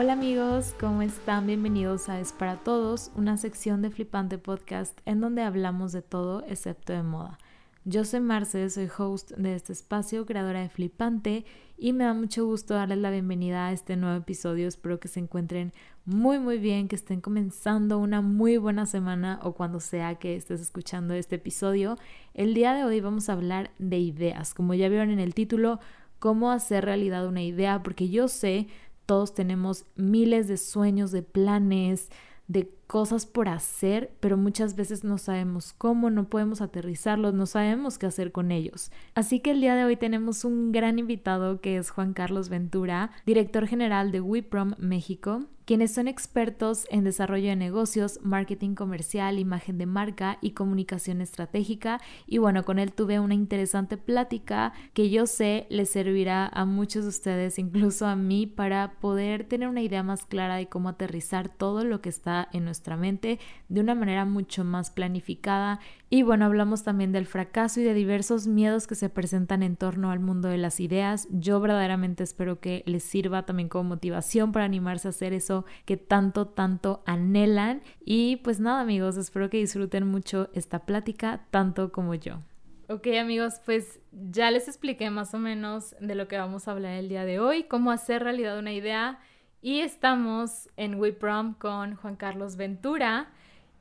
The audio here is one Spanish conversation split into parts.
Hola amigos, ¿cómo están? Bienvenidos a Es para Todos, una sección de Flipante Podcast en donde hablamos de todo excepto de moda. Yo soy Marce, soy host de este espacio, creadora de Flipante, y me da mucho gusto darles la bienvenida a este nuevo episodio. Espero que se encuentren muy muy bien, que estén comenzando una muy buena semana o cuando sea que estés escuchando este episodio. El día de hoy vamos a hablar de ideas, como ya vieron en el título, cómo hacer realidad una idea, porque yo sé, todos tenemos miles de sueños, de planes, de cosas por hacer, pero muchas veces no sabemos cómo, no podemos aterrizarlos, no sabemos qué hacer con ellos. Así que el día de hoy tenemos un gran invitado que es Juan Carlos Ventura, director general de WeProm México quienes son expertos en desarrollo de negocios, marketing comercial, imagen de marca y comunicación estratégica. Y bueno, con él tuve una interesante plática que yo sé les servirá a muchos de ustedes, incluso a mí, para poder tener una idea más clara de cómo aterrizar todo lo que está en nuestra mente de una manera mucho más planificada y bueno, hablamos también del fracaso y de diversos miedos que se presentan en torno al mundo de las ideas. Yo verdaderamente espero que les sirva también como motivación para animarse a hacer eso que tanto, tanto anhelan. Y pues nada amigos, espero que disfruten mucho esta plática tanto como yo. Ok amigos, pues ya les expliqué más o menos de lo que vamos a hablar el día de hoy, cómo hacer realidad una idea. Y estamos en WeProm con Juan Carlos Ventura.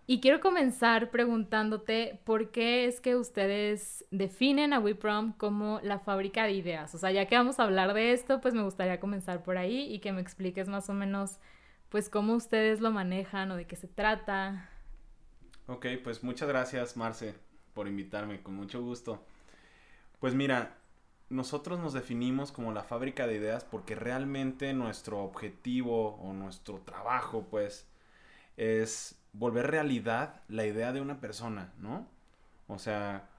Y quiero comenzar preguntándote por qué es que ustedes definen a WeProm como la fábrica de ideas. O sea, ya que vamos a hablar de esto, pues me gustaría comenzar por ahí y que me expliques más o menos, pues cómo ustedes lo manejan o de qué se trata. Ok, pues muchas gracias, Marce, por invitarme, con mucho gusto. Pues mira, nosotros nos definimos como la fábrica de ideas porque realmente nuestro objetivo o nuestro trabajo, pues, es volver realidad la idea de una persona, ¿no? O sea,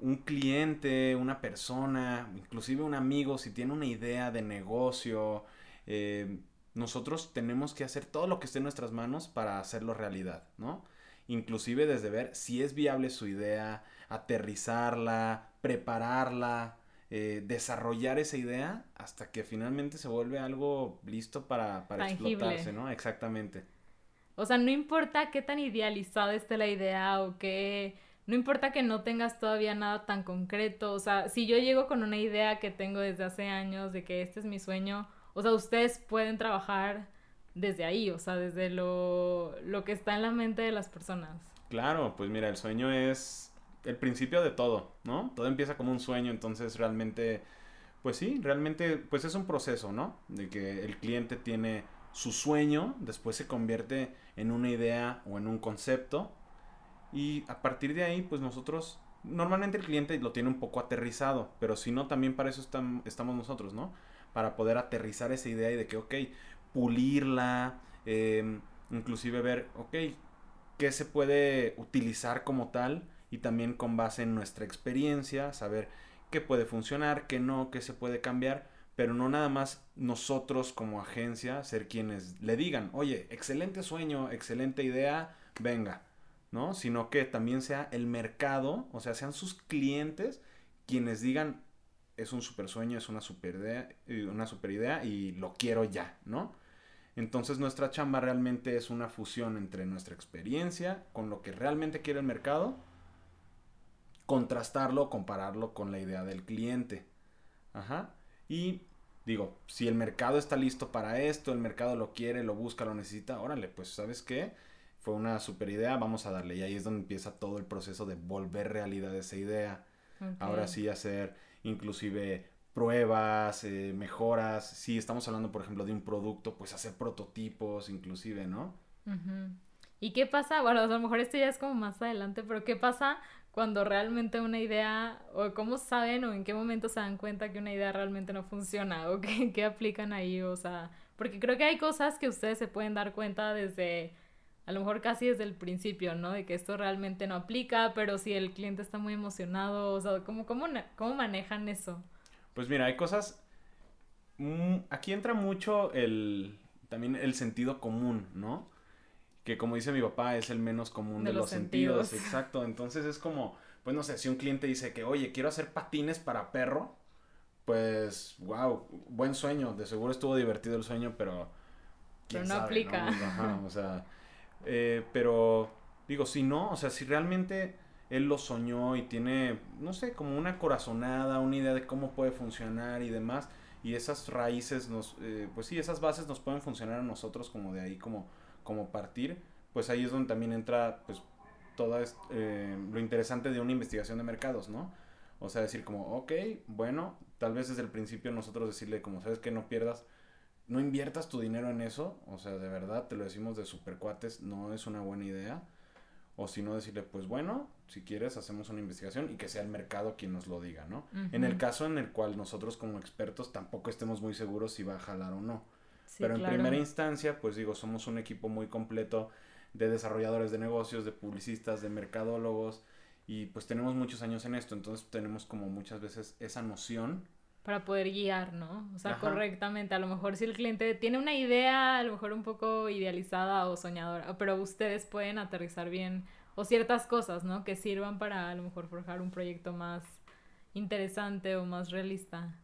un cliente, una persona, inclusive un amigo, si tiene una idea de negocio, eh, nosotros tenemos que hacer todo lo que esté en nuestras manos para hacerlo realidad, ¿no? Inclusive desde ver si es viable su idea, aterrizarla, prepararla, eh, desarrollar esa idea hasta que finalmente se vuelve algo listo para, para explotarse, ¿no? Exactamente. O sea, no importa qué tan idealizada esté la idea o que... No importa que no tengas todavía nada tan concreto. O sea, si yo llego con una idea que tengo desde hace años de que este es mi sueño, o sea, ustedes pueden trabajar desde ahí, o sea, desde lo, lo que está en la mente de las personas. Claro, pues mira, el sueño es el principio de todo, ¿no? Todo empieza como un sueño, entonces realmente, pues sí, realmente, pues es un proceso, ¿no? De que el cliente tiene su sueño, después se convierte en una idea o en un concepto. Y a partir de ahí, pues nosotros, normalmente el cliente lo tiene un poco aterrizado, pero si no, también para eso estamos nosotros, ¿no? Para poder aterrizar esa idea y de que, ok, pulirla, em, inclusive ver, ok, qué se puede utilizar como tal y también con base en nuestra experiencia, saber qué puede funcionar, qué no, qué se puede cambiar pero no nada más nosotros como agencia ser quienes le digan, oye, excelente sueño, excelente idea, venga, ¿no? Sino que también sea el mercado, o sea, sean sus clientes quienes digan, es un super sueño, es una super idea, una super idea y lo quiero ya, ¿no? Entonces nuestra chamba realmente es una fusión entre nuestra experiencia con lo que realmente quiere el mercado, contrastarlo, compararlo con la idea del cliente. Ajá. Y digo, si el mercado está listo para esto, el mercado lo quiere, lo busca, lo necesita, órale, pues sabes qué, fue una super idea, vamos a darle. Y ahí es donde empieza todo el proceso de volver realidad esa idea. Ahora sí hacer inclusive pruebas, eh, mejoras. Si estamos hablando, por ejemplo, de un producto, pues hacer prototipos, inclusive, ¿no? ¿Y qué pasa? Bueno, a lo mejor esto ya es como más adelante, pero ¿qué pasa cuando realmente una idea, o cómo saben o en qué momento se dan cuenta que una idea realmente no funciona, o qué, aplican ahí, o sea, porque creo que hay cosas que ustedes se pueden dar cuenta desde, a lo mejor casi desde el principio, ¿no? De que esto realmente no aplica, pero si el cliente está muy emocionado, o sea, ¿cómo, cómo, cómo manejan eso? Pues mira, hay cosas, mm, aquí entra mucho el, también el sentido común, ¿no? Que como dice mi papá es el menos común de, los, sentidos. Exacto, entonces es como, pues no sé, si un cliente dice que, oye, quiero hacer patines para perro, pues, wow, buen sueño, de seguro estuvo divertido el sueño, pero Pero no aplica. Ajá, o sea, eh, pero digo, si no, o sea, si realmente él lo soñó y tiene, no sé, como una corazonada, una idea de cómo puede funcionar y demás, y esas raíces nos, eh, pues sí, esas bases nos pueden funcionar a nosotros como de ahí, como, como partir, pues ahí es donde también entra, pues, todo eh, lo interesante de una investigación de mercados, ¿no? O sea, decir como, ok, bueno, tal vez desde el principio nosotros decirle como, sabes que no pierdas, no inviertas tu dinero en eso, o sea, de verdad, te lo decimos de supercuates, no es una buena idea. O si no, decirle, pues bueno, si quieres, hacemos una investigación y que sea el mercado quien nos lo diga, ¿no? En el caso en el cual nosotros como expertos tampoco estemos muy seguros si va a jalar o no. Pero en primera instancia, pues digo, somos un equipo muy completo de desarrolladores de negocios, de publicistas, de mercadólogos, y pues tenemos muchos años en esto, entonces tenemos como muchas veces esa noción. Para poder guiar, ¿no? O sea, correctamente. A lo mejor si el cliente tiene una idea, a lo mejor un poco idealizada o soñadora, pero ustedes pueden aterrizar bien o ciertas cosas, ¿no? Que sirvan para a lo mejor forjar un proyecto más interesante o más realista.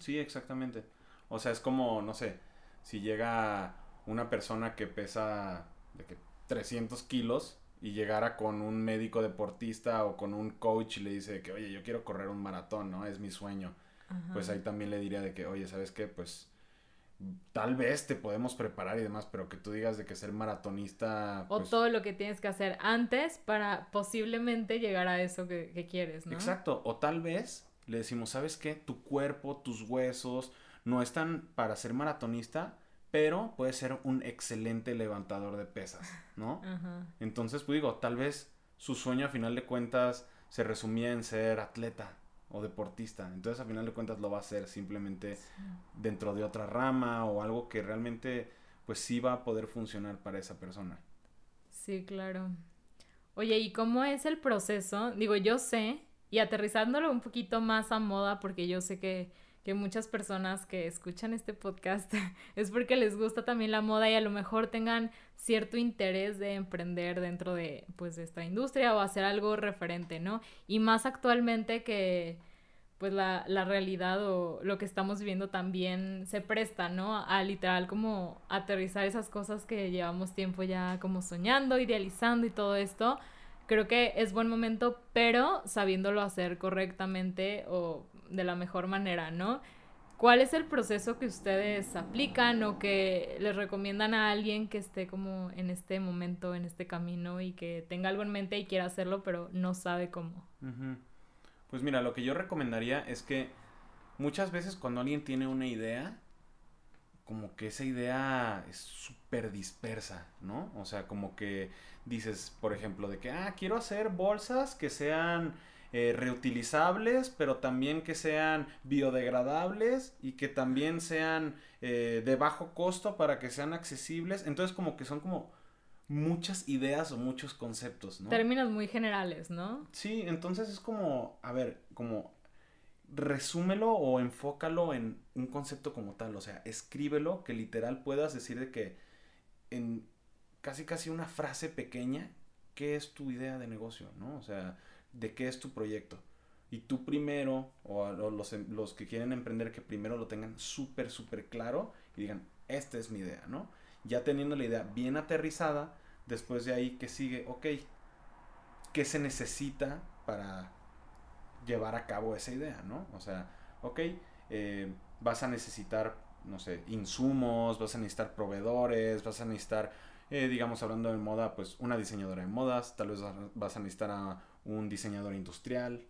Sí, exactamente. O sea, es como, no sé, si llega una persona que pesa de que 300 kilos y llegara con un médico deportista o con un coach y le dice que, oye, yo quiero correr un maratón, ¿no? Es mi sueño. Pues ahí también le diría de que, oye, ¿sabes qué? Pues tal vez te podemos preparar y demás, pero que tú digas de que ser maratonista... O pues todo lo que tienes que hacer antes para posiblemente llegar a eso que, que quieres, ¿no? Exacto, o tal vez le decimos, ¿sabes qué? Tu cuerpo, tus huesos no están para ser maratonista, pero puede ser un excelente levantador de pesas, ¿no? Entonces, pues digo, tal vez su sueño a final de cuentas se resumía en ser atleta o deportista. Entonces, a final de cuentas lo va a hacer simplemente dentro de otra rama o algo que realmente pues sí va a poder funcionar para esa persona. Sí, claro. Oye, ¿y cómo es el proceso? Digo, yo sé, y aterrizándolo un poquito más a moda, porque yo sé que que muchas personas que escuchan este podcast es porque les gusta también la moda y a lo mejor tengan cierto interés de emprender dentro de pues esta industria o hacer algo referente, ¿no? Y más actualmente que pues la, la realidad o lo que estamos viviendo también se presta, ¿no? A literal como aterrizar esas cosas que llevamos tiempo ya como soñando, idealizando y todo esto. Creo que es buen momento, pero sabiéndolo hacer correctamente o de la mejor manera, ¿no? ¿Cuál es el proceso que ustedes aplican o que les recomiendan a alguien que esté como en este momento, en este camino y que tenga algo en mente y quiera hacerlo, pero no sabe cómo? Pues mira, lo que yo recomendaría es que muchas veces cuando alguien tiene una idea, como que esa idea es súper dispersa, ¿no? O sea, como que dices, por ejemplo, de que, ah, quiero hacer bolsas que sean eh, reutilizables, pero también que sean biodegradables y que también sean eh, de bajo costo para que sean accesibles. Entonces como que son como muchas ideas o muchos conceptos, ¿no? Términos muy generales, ¿no? Sí, entonces es como, a ver, como resúmelo o enfócalo en un concepto como tal, o sea, escríbelo que literal puedas decir de que en casi casi una frase pequeña, ¿qué es tu idea de negocio, no? O sea, de qué es tu proyecto. Y tú primero, o, los, em, los, que quieren emprender, que primero lo tengan súper, súper claro y digan, esta es mi idea, ¿no? Ya teniendo la idea bien aterrizada, después de ahí que sigue, ok, ¿qué se necesita para llevar a cabo esa idea, ¿no? O sea, ok, eh, vas a necesitar, no sé, insumos, vas a necesitar proveedores, vas a necesitar, eh, digamos, hablando de moda, pues una diseñadora de modas, tal vez vas a necesitar a un diseñador industrial,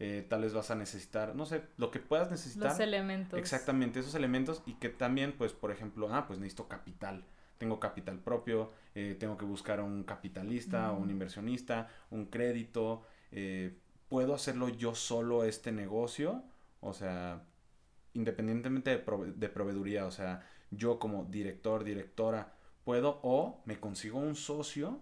eh, tal vez vas a necesitar, no sé, lo que puedas necesitar. Los elementos. Exactamente, esos elementos y que también, pues, por ejemplo, ah, pues necesito capital. Tengo capital propio, eh, tengo que buscar un capitalista o un inversionista, un crédito. Eh, ¿Puedo hacerlo yo solo este negocio? O sea, independientemente de, de proveeduría, o sea, yo como director, directora, puedo o me consigo un socio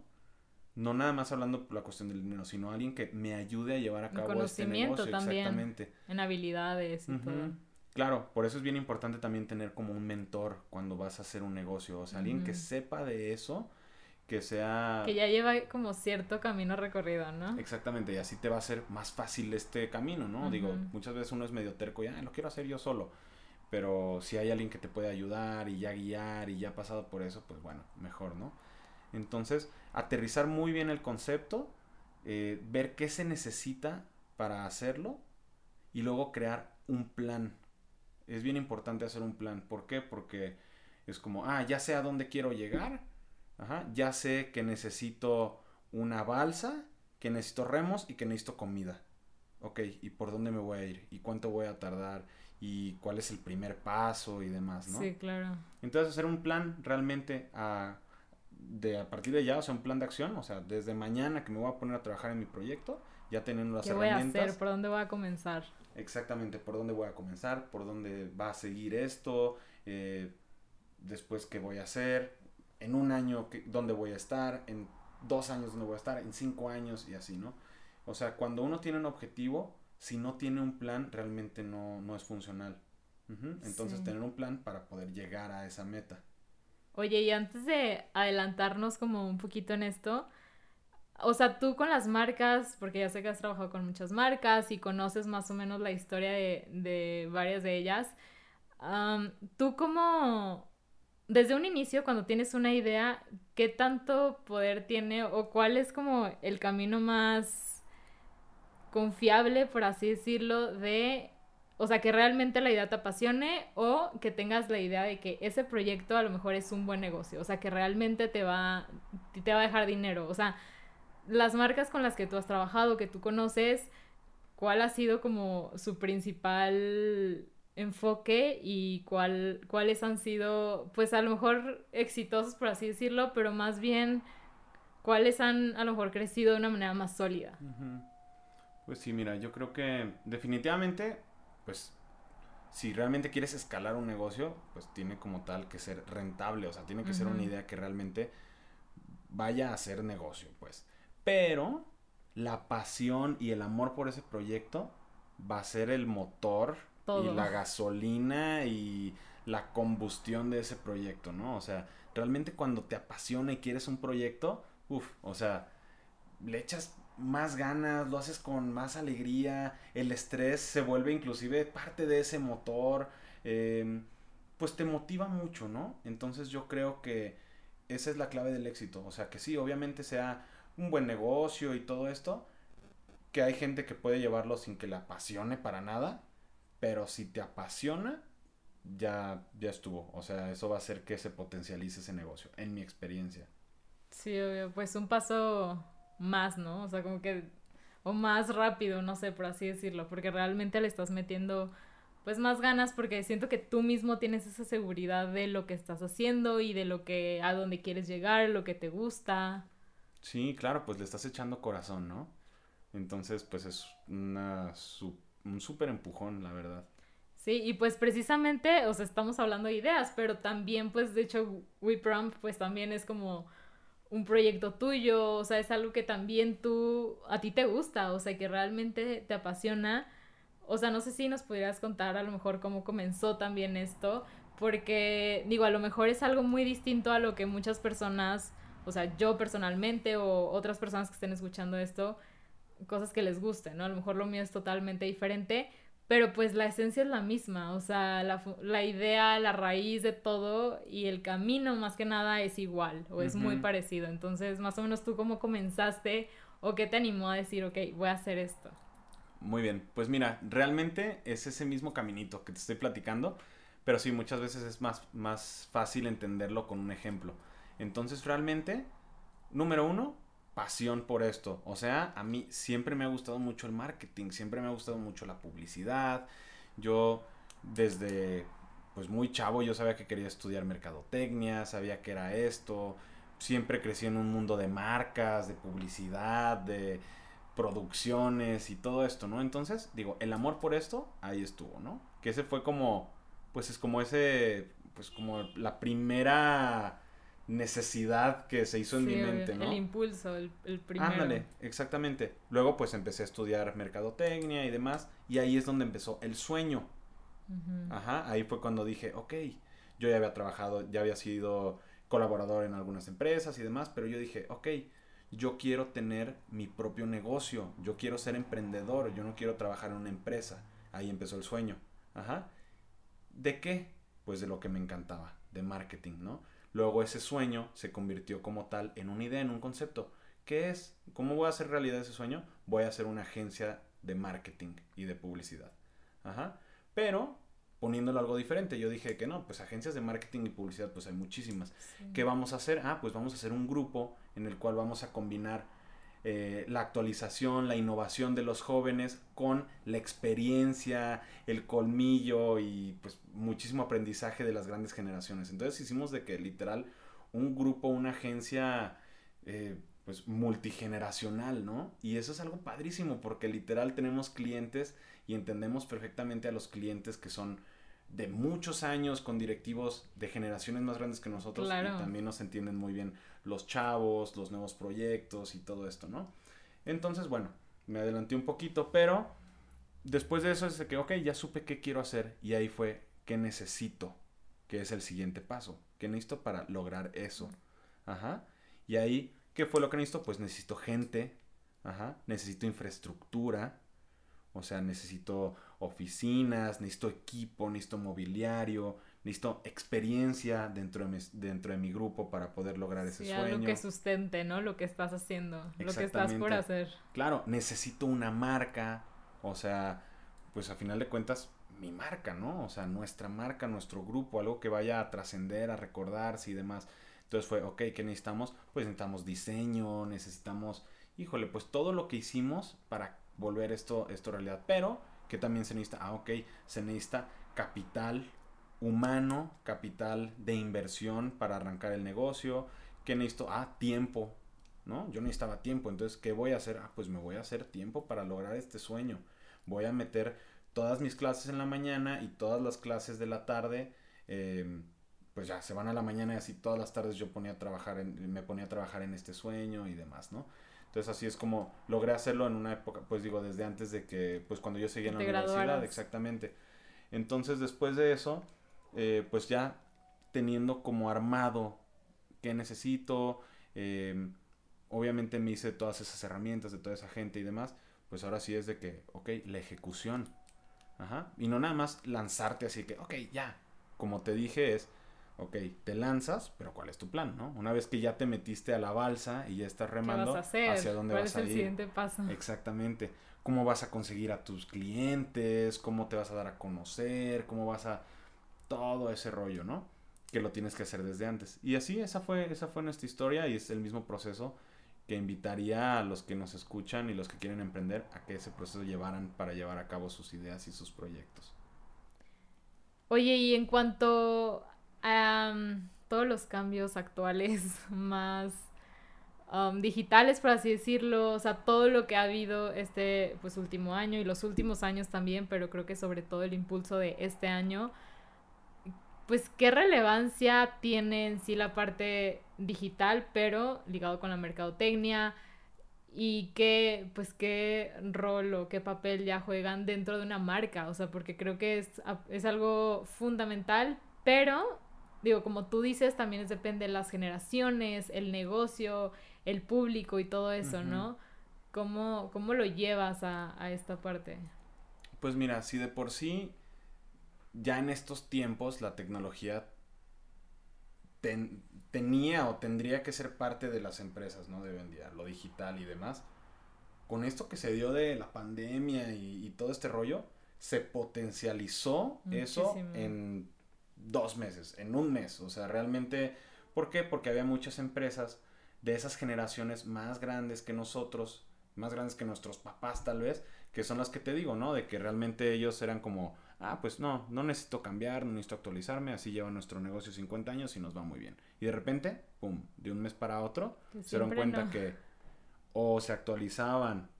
no nada más hablando por la cuestión del dinero, sino alguien que me ayude a llevar a cabo este negocio. También, exactamente. En habilidades y todo. Claro, por eso es bien importante también tener como un mentor cuando vas a hacer un negocio, o sea, alguien que sepa de eso, que sea... Que ya lleva como cierto camino recorrido, ¿no? Exactamente, y así te va a ser más fácil este camino, ¿no? Digo, muchas veces uno es medio terco y, ah, lo quiero hacer yo solo, pero si hay alguien que te puede ayudar y ya guiar y ya ha pasado por eso, pues bueno, mejor, ¿no? Entonces, aterrizar muy bien el concepto, eh, ver qué se necesita para hacerlo y luego crear un plan. Es bien importante hacer un plan. ¿Por qué? Porque es como, ah, ya sé a dónde quiero llegar, Ajá, ya sé que necesito una balsa, que necesito remos y que necesito comida. Ok, ¿y por dónde me voy a ir? ¿Y cuánto voy a tardar? ¿Y cuál es el primer paso y demás, no? Sí, claro. Entonces hacer un plan realmente a, de a partir de ya, o sea, un plan de acción, o sea, desde mañana que me voy a poner a trabajar en mi proyecto, ya teniendo las ¿Qué voy a hacer? ¿Por dónde voy a comenzar? Exactamente, por dónde voy a comenzar, por dónde va a seguir esto, eh, después qué voy a hacer, en un año dónde voy a estar, en dos años dónde voy a estar, en cinco años y así, ¿no? O sea, cuando uno tiene un objetivo, si no tiene un plan, realmente no, no es funcional. Entonces, tener un plan para poder llegar a esa meta. Oye, y antes de adelantarnos como un poquito en esto, o sea, tú con las marcas, porque ya sé que has trabajado con muchas marcas y conoces más o menos la historia de, de varias de ellas, tú como desde un inicio, cuando tienes una idea, ¿qué tanto poder tiene o cuál es como el camino más confiable, por así decirlo, de, o sea, que realmente la idea te apasione o que tengas la idea de que ese proyecto a lo mejor es un buen negocio, o sea, que realmente te va, te va a dejar dinero, o sea, las marcas con las que tú has trabajado, que tú conoces, ¿cuál ha sido como su principal enfoque y cuál, cuáles han sido, pues a lo mejor exitosos, por así decirlo, pero más bien cuáles han a lo mejor crecido de una manera más sólida. Pues sí, mira, yo creo que definitivamente, pues si realmente quieres escalar un negocio, pues tiene como tal que ser rentable, o sea, tiene que ser una idea que realmente vaya a ser negocio, pues. Pero la pasión y el amor por ese proyecto va a ser el motor y la gasolina y la combustión de ese proyecto, ¿no? O sea, realmente cuando te apasiona y quieres un proyecto, uff, o sea, le echas más ganas, lo haces con más alegría, el estrés se vuelve inclusive parte de ese motor, em, pues te motiva mucho, ¿no? Entonces yo creo que esa es la clave del éxito, o sea, que sí, obviamente sea un buen negocio y todo esto, que hay gente que puede llevarlo sin que le apasione para nada, pero si te apasiona, ya, ya estuvo. O sea, eso va a hacer que se potencialice ese negocio, en mi experiencia. Sí, obvio. Pues un paso más, ¿no? O sea, como que... O más rápido, no sé, por así decirlo. Porque realmente le estás metiendo pues más ganas porque siento que tú mismo tienes esa seguridad de lo que estás haciendo y de lo que a dónde quieres llegar, lo que te gusta. Sí, claro, pues le estás echando corazón, ¿no? Entonces, pues es una un súper empujón, la verdad. Sí, y pues precisamente, o sea, estamos hablando de ideas, pero también, pues, de hecho, WeProm, pues también es como un proyecto tuyo, o sea, es algo que también tú, a ti te gusta, o sea, que realmente te apasiona. O sea, no sé si nos pudieras contar a lo mejor cómo comenzó también esto, porque digo, a lo mejor es algo muy distinto a lo que muchas personas, o sea, yo personalmente o otras personas que estén escuchando esto, cosas que les gusten, ¿no? A lo mejor lo mío es totalmente diferente, pero pues la esencia es la misma, o sea, la, la idea, la raíz de todo y el camino más que nada es igual o es muy parecido. Entonces, más o menos tú cómo comenzaste o qué te animó a decir, ok, voy a hacer esto. Muy bien, pues mira, realmente es ese mismo caminito que te estoy platicando, pero sí, muchas veces es más, más fácil entenderlo con un ejemplo. Entonces, realmente, número uno, pasión por esto. O sea, a mí siempre me ha gustado mucho el marketing, siempre me ha gustado mucho la publicidad. Yo desde pues muy chavo yo sabía que quería estudiar mercadotecnia, sabía que era esto. Siempre crecí en un mundo de marcas, de publicidad, de producciones y todo esto, ¿no? Entonces, digo, el amor por esto ahí estuvo, ¿no? Que ese fue como pues es como ese pues como la primera necesidad que se hizo en mi mente, ¿no? El impulso, el, el primero. Ándale, exactamente. Luego pues empecé a estudiar mercadotecnia y demás, y ahí es donde empezó el sueño. Ajá, ahí fue cuando dije, ok, yo ya había trabajado, ya había sido colaborador en algunas empresas y demás, pero yo dije, ok, yo quiero tener mi propio negocio, yo quiero ser emprendedor, yo no quiero trabajar en una empresa. Ahí empezó el sueño. Ajá. ¿De qué? Pues de lo que me encantaba, de marketing, ¿no? Luego ese sueño se convirtió como tal en una idea, en un concepto. ¿Qué es? ¿Cómo voy a hacer realidad ese sueño? Voy a hacer una agencia de marketing y de publicidad. Ajá. Pero poniéndolo algo diferente, yo dije que no, pues agencias de marketing y publicidad pues hay muchísimas. ¿Qué vamos a hacer? Ah, pues vamos a hacer un grupo en el cual vamos a combinar eh, la actualización, la innovación de los jóvenes con la experiencia, el colmillo y pues muchísimo aprendizaje de las grandes generaciones. Entonces hicimos de que literal un grupo, una agencia eh, pues multigeneracional, ¿no? Y eso es algo padrísimo porque literal tenemos clientes y entendemos perfectamente a los clientes que son de muchos años con directivos de generaciones más grandes que nosotros y también nos entienden muy bien los chavos, los nuevos proyectos y todo esto, ¿no? Entonces, bueno, me adelanté un poquito, pero después de eso es que, ok, ya supe qué quiero hacer y ahí fue qué necesito, que es el siguiente paso, qué necesito para lograr eso. Ajá. Y ahí, ¿qué fue lo que necesito? Pues necesito gente, ajá, necesito infraestructura, o sea, necesito oficinas, necesito equipo, necesito mobiliario, necesito experiencia dentro de mi, dentro de mi grupo para poder lograr ese sueño. Algo que sustente, ¿no? Lo que estás haciendo, lo que estás por hacer. Claro, necesito una marca, o sea, pues a final de cuentas, mi marca, ¿no? O sea, nuestra marca, nuestro grupo, algo que vaya a trascender, a recordarse y demás. Entonces fue, ok, ¿qué necesitamos? Pues necesitamos diseño, necesitamos, híjole, pues todo lo que hicimos para volver esto, esto realidad. Pero que también se necesita, ah, ok, se necesita capital humano, capital de inversión para arrancar el negocio. que necesito? Ah, tiempo, ¿no? Yo necesitaba tiempo, entonces, ¿qué voy a hacer? Ah, pues me voy a hacer tiempo para lograr este sueño. Voy a meter todas mis clases en la mañana y todas las clases de la tarde. Em, pues ya se van a la mañana y así todas las tardes yo ponía a trabajar en, me ponía a trabajar en este sueño y demás, ¿no? Entonces así es como logré hacerlo en una época, pues digo, desde antes de que, pues cuando yo seguía en la universidad, exactamente. Entonces después de eso, eh, pues ya teniendo como armado qué necesito, em, obviamente me hice todas esas herramientas de toda esa gente y demás, pues ahora sí es de que, ok, la ejecución. Ajá. Y no nada más lanzarte así que, ok, ya. Como te dije es, ok, te lanzas, pero ¿cuál es tu plan, no? Una vez que ya te metiste a la balsa y ya estás remando, hacia dónde vas es a ir. el siguiente paso? Exactamente. ¿Cómo vas a conseguir a tus clientes? ¿Cómo te vas a dar a conocer? ¿Cómo vas a todo ese rollo, ¿no? Que lo tienes que hacer desde antes. Y así esa fue esa fue nuestra historia y es el mismo proceso que invitaría a los que nos escuchan y los que quieren emprender a que ese proceso llevaran para llevar a cabo sus ideas y sus proyectos. Oye, y en cuanto todos los cambios actuales más digitales, por así decirlo, o sea, todo lo que ha habido este pues último año y los últimos años también, pero creo que sobre todo el impulso de este año, pues qué relevancia tiene en sí la parte digital, pero ligado con la mercadotecnia y qué pues qué rol o qué papel ya juegan dentro de una marca, o sea, porque creo que es, es algo fundamental, pero digo, como tú dices, también depende de las generaciones, el negocio, el público y todo eso, ¿no? ¿Cómo, ¿Cómo, lo llevas a, esta parte? Pues mira, si de por sí ya en estos tiempos la tecnología tenía o tendría que ser parte de las empresas, ¿no? De vendía, lo digital y demás. Con esto que se dio de la pandemia y, todo este rollo, se potencializó eso en dos meses, en un mes. O sea, realmente, ¿por qué? Porque había muchas empresas de esas generaciones más grandes que nosotros, más grandes que nuestros papás tal vez, que son las que te digo, ¿no? De que realmente ellos eran como, ah, pues no, no necesito cambiar, no necesito actualizarme, así lleva nuestro negocio 50 años y nos va muy bien. Y de repente, pum, de un mes para otro, se dieron cuenta que o se actualizaban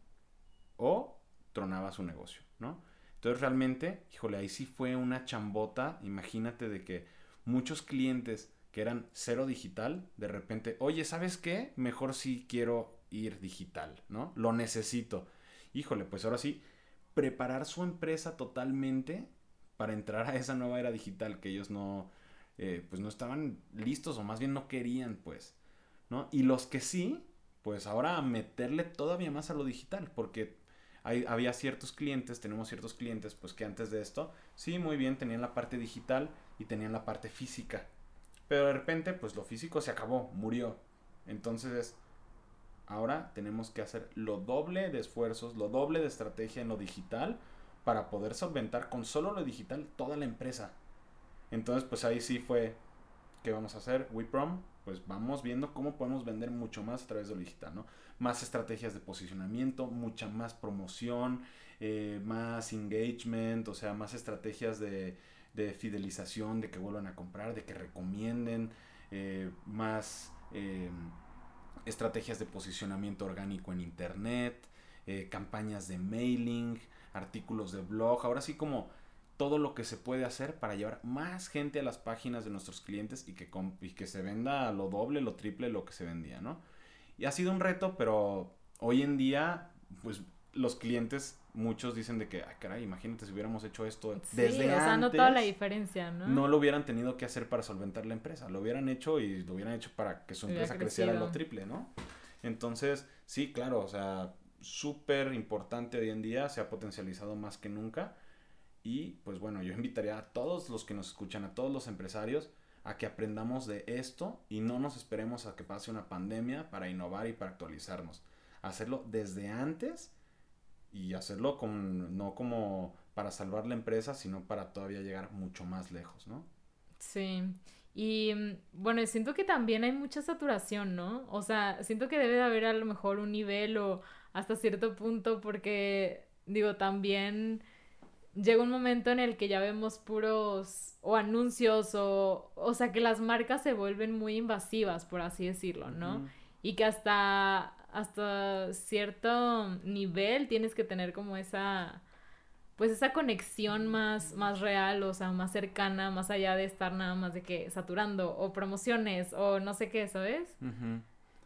o tronaba su negocio, ¿no? Entonces realmente, híjole, ahí sí fue una chambota, imagínate de que muchos clientes que eran cero digital, de repente, oye, ¿sabes qué? Mejor sí quiero ir digital, ¿no? Lo necesito. Híjole, pues ahora sí, preparar su empresa totalmente para entrar a esa nueva era digital que ellos no, eh, pues no estaban listos o más bien no querían, pues, ¿no? Y los que sí, pues ahora meterle todavía más a lo digital, porque Había ciertos clientes, tenemos ciertos clientes, pues que antes de esto, sí, muy bien, tenían la parte digital y tenían la parte física. Pero de repente, pues lo físico se acabó, murió. Entonces, ahora tenemos que hacer lo doble de esfuerzos, lo doble de estrategia en lo digital para poder solventar con solo lo digital toda la empresa. Entonces, pues ahí sí fue, ¿qué vamos a hacer? WeProm, pues vamos viendo cómo podemos vender mucho más a través de lo digital, ¿no? Más estrategias de posicionamiento, mucha más promoción, eh, más engagement, o sea, más estrategias de, de, fidelización, de que vuelvan a comprar, de que recomienden, eh, más eh, estrategias de posicionamiento orgánico en internet, campañas de mailing, artículos de blog, ahora sí como todo lo que se puede hacer para llevar más gente a las páginas de nuestros clientes y que, que se venda lo doble, lo triple lo que se vendía, ¿no? Y ha sido un reto, pero hoy en día, pues los clientes, muchos dicen de que, ay, caray, imagínate si hubiéramos hecho esto desde antes. O sea, no toda la diferencia, ¿no? No lo hubieran tenido que hacer para solventar la empresa, lo hubieran hecho y lo hubieran hecho para que su empresa creciera lo triple, ¿no? Entonces, sí, claro, o sea, súper importante hoy en día, se ha potencializado más que nunca y pues bueno, yo invitaría a todos los que nos escuchan, a todos los empresarios, a que aprendamos de esto y no nos esperemos a que pase una pandemia para innovar y para actualizarnos. Hacerlo desde antes y hacerlo con, no como para salvar la empresa, sino para todavía llegar mucho más lejos, ¿no? Sí. Y mm, bueno, siento que también hay mucha saturación, ¿no? O sea, siento que debe de haber a lo mejor un nivel o hasta cierto punto porque, digo, también llega un momento en el que ya vemos puros o anuncios o, o sea, que las marcas se vuelven muy invasivas, por así decirlo, ¿no? Y que hasta, hasta cierto nivel tienes que tener como esa, pues esa conexión más, más real, o sea, más cercana, más allá de estar nada más de que saturando o promociones o no sé qué, ¿sabes?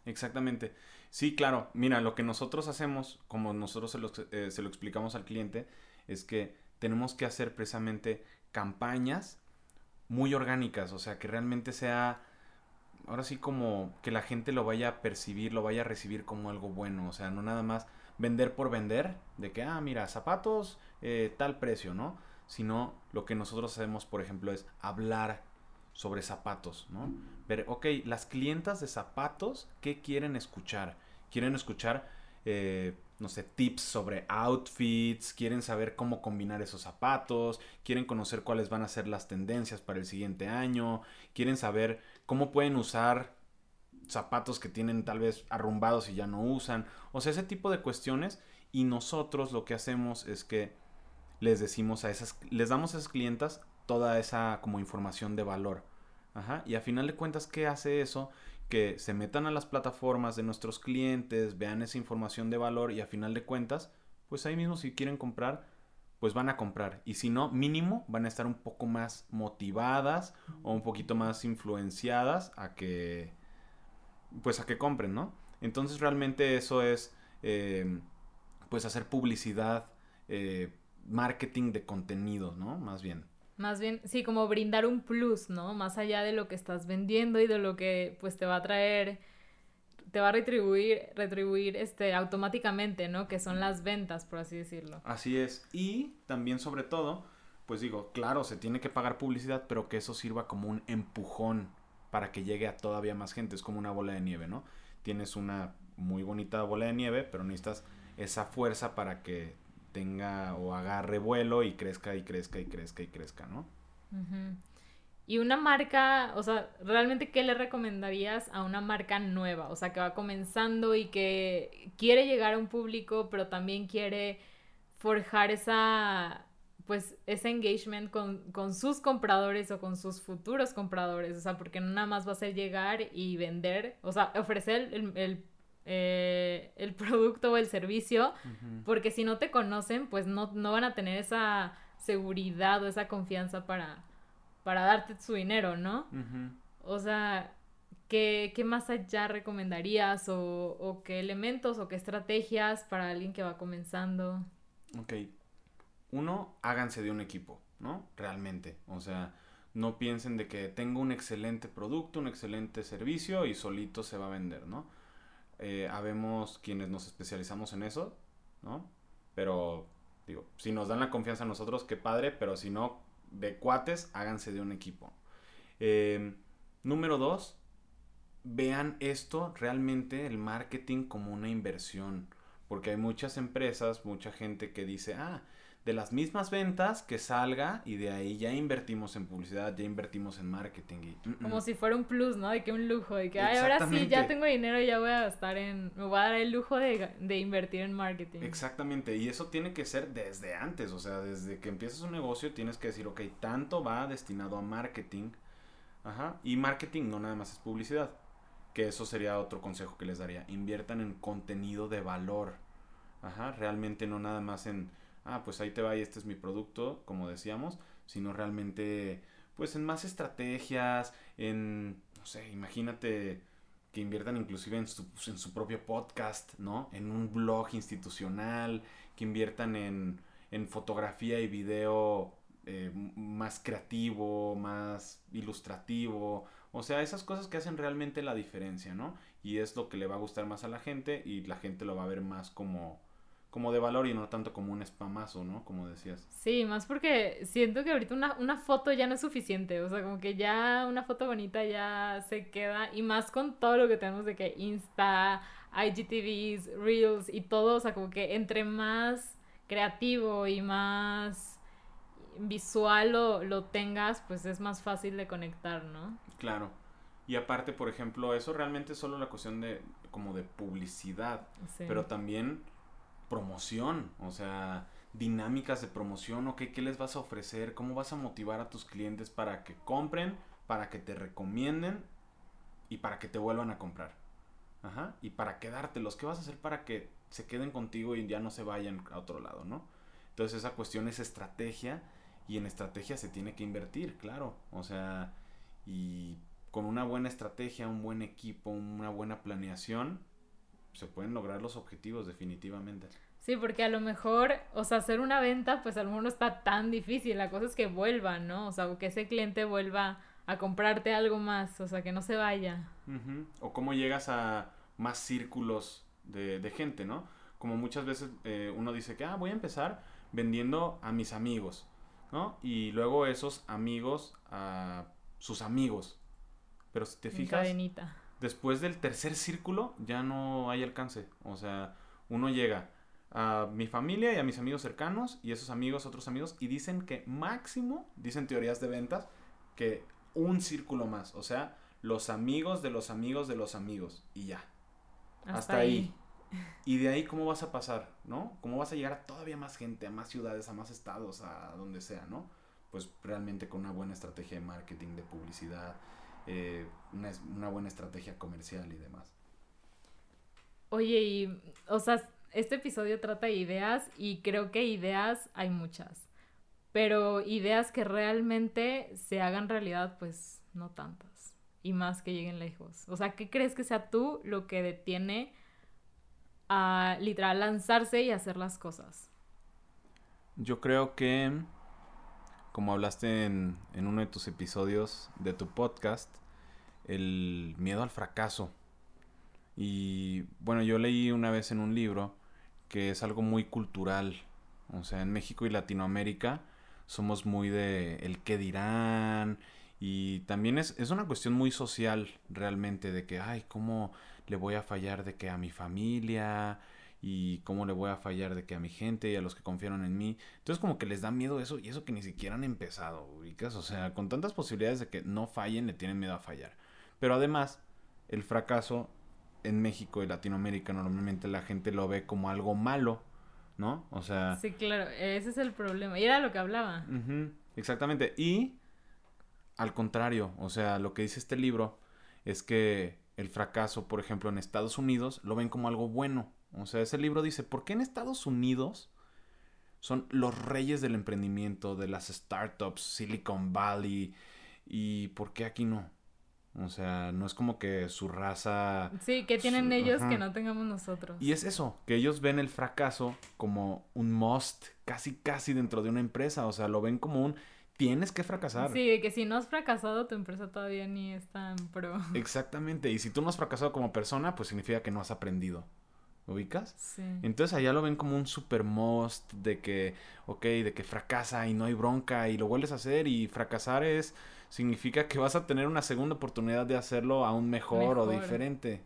Exactamente. Sí, claro. Mira, lo que nosotros hacemos, como nosotros se lo, eh, se lo explicamos al cliente, es que tenemos que hacer precisamente campañas muy orgánicas, o sea, que realmente sea, ahora sí como que la gente lo vaya a percibir, lo vaya a recibir como algo bueno, o sea, no nada más vender por vender, de que, ah, mira, zapatos, eh, tal precio, ¿no? Sino lo que nosotros hacemos, por ejemplo, es hablar sobre zapatos, ¿no? Ver, ok, las clientas de zapatos, ¿qué quieren escuchar? Quieren escuchar eh, no sé, tips sobre outfits, quieren saber cómo combinar esos zapatos, quieren conocer cuáles van a ser las tendencias para el siguiente año, quieren saber cómo pueden usar zapatos que tienen tal vez arrumbados y ya no usan, o sea, ese tipo de cuestiones y nosotros lo que hacemos es que les decimos a esas, les damos a esas clientas toda esa como información de valor. Ajá, y a final de cuentas, ¿qué hace eso? Que se metan a las plataformas de nuestros clientes, vean esa información de valor y a final de cuentas, pues ahí mismo si quieren comprar, pues van a comprar. Y si no, mínimo van a estar un poco más motivadas o un poquito más influenciadas a que, pues a que compren, ¿no? Entonces realmente eso es, eh, pues hacer publicidad, eh, marketing de contenido, ¿no? Más bien. Más bien, sí, como brindar un plus, ¿no? Más allá de lo que estás vendiendo y de lo que pues te va a traer, te va a retribuir, retribuir este, automáticamente, ¿no? Que son las ventas, por así decirlo. Así es. Y también sobre todo, pues digo, claro, se tiene que pagar publicidad, pero que eso sirva como un empujón para que llegue a todavía más gente. Es como una bola de nieve, ¿no? Tienes una muy bonita bola de nieve, pero necesitas esa fuerza para que tenga o agarre vuelo y crezca y crezca y crezca y crezca, ¿no? Y una marca, o sea, realmente, ¿qué le recomendarías a una marca nueva? O sea, que va comenzando y que quiere llegar a un público, pero también quiere forjar esa, pues, ese engagement con, sus compradores o con sus futuros compradores. O sea, porque no nada más va a ser llegar y vender, o sea, ofrecer el eh, el producto o el servicio, porque si no te conocen, pues no, van a tener esa seguridad o esa confianza para, para darte su dinero, ¿no? O sea, ¿qué, más allá recomendarías o, o, qué elementos o qué estrategias para alguien que va comenzando? Ok. Uno, háganse de un equipo, ¿no? Realmente. O sea, no piensen de que tengo un excelente producto, un excelente servicio y solito se va a vender, ¿no? Eh, habemos quienes nos especializamos en eso, ¿no? Pero, digo, si nos dan la confianza a nosotros, qué padre, pero si no, de cuates, háganse de un equipo. Em, número dos, vean esto realmente, el marketing, como una inversión. Porque hay muchas empresas, mucha gente que dice, ah, de las mismas ventas que salga y de ahí ya invertimos en publicidad, ya invertimos en marketing. Y, mm, mm. Como si fuera un plus, ¿no? De que un lujo, de que ahora sí ya tengo dinero y ya voy a gastar en, me voy a dar el lujo de, de, invertir en marketing. Exactamente, y eso tiene que ser desde antes, o sea, desde que empiezas un negocio tienes que decir, ok, tanto va destinado a marketing, ajá, y marketing no nada más es publicidad, que eso sería otro consejo que les daría, inviertan en contenido de valor, ajá, realmente no nada más en ah, pues ahí te va y este es mi producto, como decíamos, sino realmente, pues en más estrategias, en, no sé, imagínate que inviertan inclusive en su, en su propio podcast, ¿no? En un blog institucional, que inviertan en, en fotografía y video eh, más creativo, más ilustrativo, o sea, esas cosas que hacen realmente la diferencia, ¿no? Y es lo que le va a gustar más a la gente y la gente lo va a ver más como como de valor y no tanto como un spamazo, ¿no? Como decías. Sí, más porque siento que ahorita una, una, foto ya no es suficiente, o sea, como que ya una foto bonita ya se queda, y más con todo lo que tenemos de que Insta, IGTVs, Reels y todo, o sea, como que entre más creativo y más visual lo, lo tengas, pues es más fácil de conectar, ¿no? Claro. Y aparte, por ejemplo, eso realmente es solo la cuestión de como de publicidad, pero también promoción, o sea, dinámicas de promoción, ok, ¿qué les vas a ofrecer? ¿Cómo vas a motivar a tus clientes para que compren, para que te recomienden y para que te vuelvan a comprar? Ajá, y para quedártelos, ¿qué vas a hacer para que se queden contigo y ya no se vayan a otro lado, ¿no? Entonces esa cuestión es estrategia y en estrategia se tiene que invertir, claro, o sea, y con una buena estrategia, un buen equipo, una buena planeación, se pueden lograr los objetivos definitivamente. Sí, porque a lo mejor, o sea, hacer una venta, pues a lo mejor no está tan difícil. La cosa es que vuelva, ¿no? O sea, que ese cliente vuelva a comprarte algo más, o sea, que no se vaya. O cómo llegas a más círculos de, de gente, ¿no? Como muchas veces eh, uno dice que, ah, voy a empezar vendiendo a mis amigos, ¿no? Y luego esos amigos a sus amigos. Pero si te fijas después del tercer círculo ya no hay alcance. O sea, uno llega a mi familia y a mis amigos cercanos y esos amigos, otros amigos, y dicen que máximo, dicen teorías de ventas, que un círculo más. O sea, los amigos de los amigos de los amigos. Y ya. Hasta, ahí. Y de ahí, ¿cómo vas a pasar? ¿No? ¿Cómo vas a llegar a todavía más gente, a más ciudades, a más estados, a donde sea, ¿no? Pues realmente con una buena estrategia de marketing, de publicidad, eh, una, buena estrategia comercial y demás. Oye, y, o sea, este episodio trata de ideas y creo que ideas hay muchas, pero ideas que realmente se hagan realidad, pues no tantas, y más que lleguen lejos. O sea, ¿qué crees que sea tú lo que detiene a literal lanzarse y hacer las cosas? Yo creo que, como hablaste en, en uno de tus episodios de tu podcast, el miedo al fracaso. Y bueno, yo leí una vez en un libro que es algo muy cultural. O sea, en México y Latinoamérica somos muy de el qué dirán. Y también es, es una cuestión muy social realmente de que, ay, ¿cómo le voy a fallar de que a mi familia? Y cómo le voy a fallar de que a mi gente y a los que confiaron en mí. Entonces como que les da miedo eso y eso que ni siquiera han empezado, ubicas, o sea, con tantas posibilidades de que no fallen, le tienen miedo a fallar. Pero además, el fracaso en México y Latinoamérica normalmente la gente lo ve como algo malo, ¿no? O sea... Sí, claro, ese es el problema. Y era lo que hablaba. exactamente. Y al contrario, o sea, lo que dice este libro es que el fracaso, por ejemplo, en Estados Unidos, lo ven como algo bueno. O sea, ese libro dice, ¿por qué en Estados Unidos son los reyes del emprendimiento, de las startups, Silicon Valley, y por qué aquí no? O sea, no es como que su raza... Sí, que tienen ellos que no tengamos nosotros. Y es eso, que ellos ven el fracaso como un must, casi, casi dentro de una empresa. O sea, lo ven como un... Tienes que fracasar. Sí, de que si no has fracasado, tu empresa todavía ni es tan pro. Exactamente. Y si tú no has fracasado como persona, pues significa que no has aprendido. ¿Ubicas? Sí. Entonces allá lo ven como un super most de que, ok, de que fracasa y no hay bronca y lo vuelves a hacer y fracasar es, significa que vas a tener una segunda oportunidad de hacerlo aún mejor, o Mejor. diferente.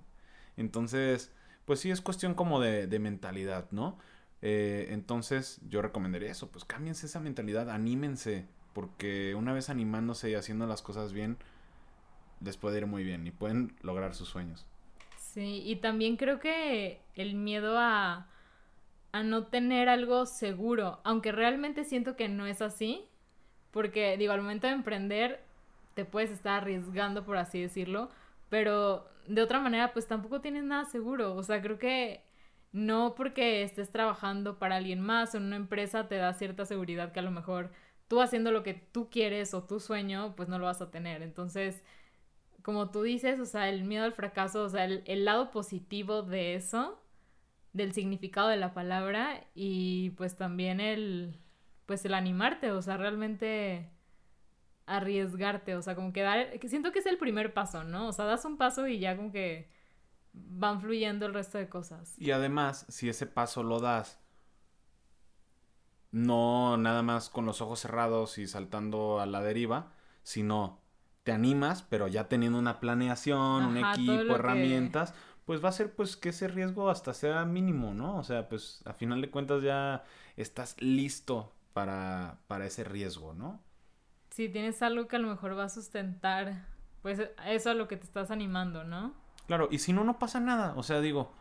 Entonces, pues sí, es cuestión como de, de mentalidad, ¿no? Eh, entonces yo recomendaría eso, pues cámbiense esa mentalidad, anímense, porque una vez animándose y haciendo las cosas bien, les puede ir muy bien y pueden lograr sus sueños. Sí, y también creo que el miedo a, a no tener algo seguro, aunque realmente siento que no es así, porque digo, al momento de emprender te puedes estar arriesgando, por así decirlo, pero de otra manera pues tampoco tienes nada seguro, o sea, creo que no porque estés trabajando para alguien más o en una empresa te da cierta seguridad que a lo mejor tú haciendo lo que tú quieres o tu sueño pues no lo vas a tener, entonces como tú dices, o sea, el miedo al fracaso, o sea, el, el, lado positivo de eso, del significado de la palabra y pues también el, pues el animarte, o sea, realmente arriesgarte, o sea, como que dar, siento que es el primer paso, ¿no? O sea, das un paso y ya como que van fluyendo el resto de cosas. Y además, si ese paso lo das, no nada más con los ojos cerrados y saltando a la deriva, sino te animas, pero ya teniendo una planeación, un Ajá, equipo, que- herramientas, pues va a ser pues que ese riesgo hasta sea mínimo, ¿no? O sea, pues a final de cuentas ya estás listo para, para ese riesgo, ¿no? Si tienes algo que a lo mejor va a sustentar, pues eso a lo que te estás animando, ¿no? Claro, y si no, no pasa nada. O sea, digo,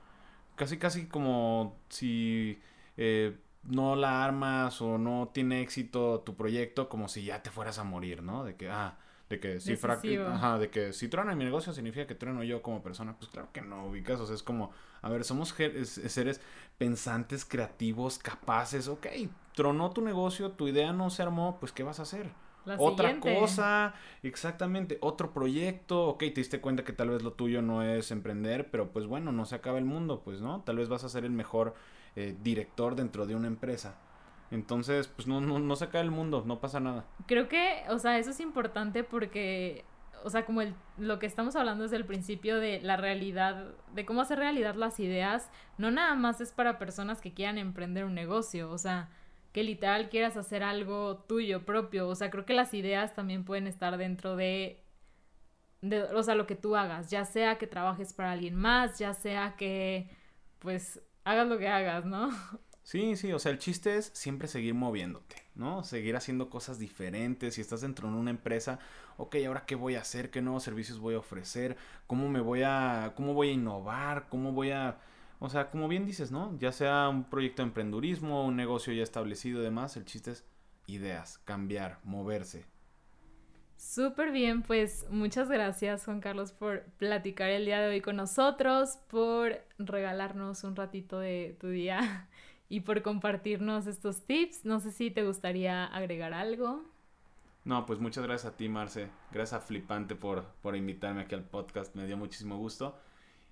casi casi como si eh, no la armas o no tiene éxito tu proyecto, como si ya te fueras a morir, ¿no? De que, ah, de que si ajá, de que si truena mi negocio significa que trueno yo como persona. Pues claro que no, ubicas. O sea, es como, a ver, somos seres pensantes, creativos, capaces. Ok, tronó tu negocio, tu idea no se armó, pues ¿qué vas a hacer? La otra siguiente. cosa, exactamente, otro proyecto, ok, te diste cuenta que tal vez lo tuyo no es emprender, pero pues bueno, no se acaba el mundo, pues, ¿no? Tal vez vas a ser el mejor eh, director dentro de una empresa. Entonces, pues no, no, no se acaba el mundo, no pasa nada. Creo que, o sea, eso es importante porque, o sea, como el, lo que estamos hablando desde el principio de la realidad, de cómo hacer realidad las ideas, no nada más es para personas que quieran emprender un negocio, o sea, que literal quieras hacer algo tuyo propio, o sea, creo que las ideas también pueden estar dentro de, de, o sea, lo que tú hagas, ya sea que trabajes para alguien más, ya sea que, pues, hagas lo que hagas, ¿no? Sí, sí, o sea, el chiste es siempre seguir moviéndote, ¿no? Seguir haciendo cosas diferentes. Si estás dentro de una empresa, ok, ahora qué voy a hacer, qué nuevos servicios voy a ofrecer, cómo me voy a, cómo voy a innovar, cómo voy a, o sea, como bien dices, ¿no? Ya sea un proyecto de emprendurismo, un negocio ya establecido y demás, el chiste es ideas, cambiar, moverse. Súper bien, pues muchas gracias Juan Carlos por platicar el día de hoy con nosotros, por regalarnos un ratito de tu día y por compartirnos estos tips. No sé si te gustaría agregar algo. No, pues muchas gracias a ti, Marce. Gracias a Flipante por, por invitarme aquí al podcast. Me dio muchísimo gusto.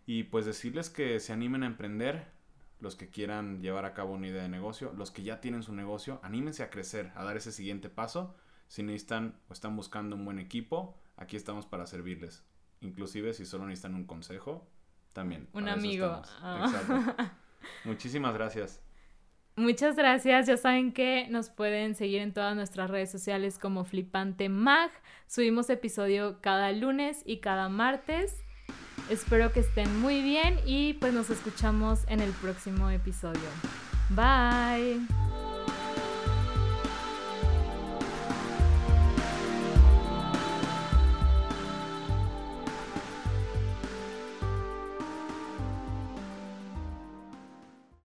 Y pues decirles que se animen a emprender, los que quieran llevar a cabo una idea de negocio, los que ya tienen su negocio, anímense a crecer, a dar ese siguiente paso. Si necesitan o están buscando un buen equipo, aquí estamos para servirles. Inclusive si solo necesitan un consejo, también. Un amigo. Ah. Exacto. Muchísimas gracias. Muchas gracias. Ya saben que nos pueden seguir en todas nuestras redes sociales como Flipante Mag. Subimos episodio cada lunes y cada martes. Espero que estén muy bien y pues nos escuchamos en el próximo episodio. Bye.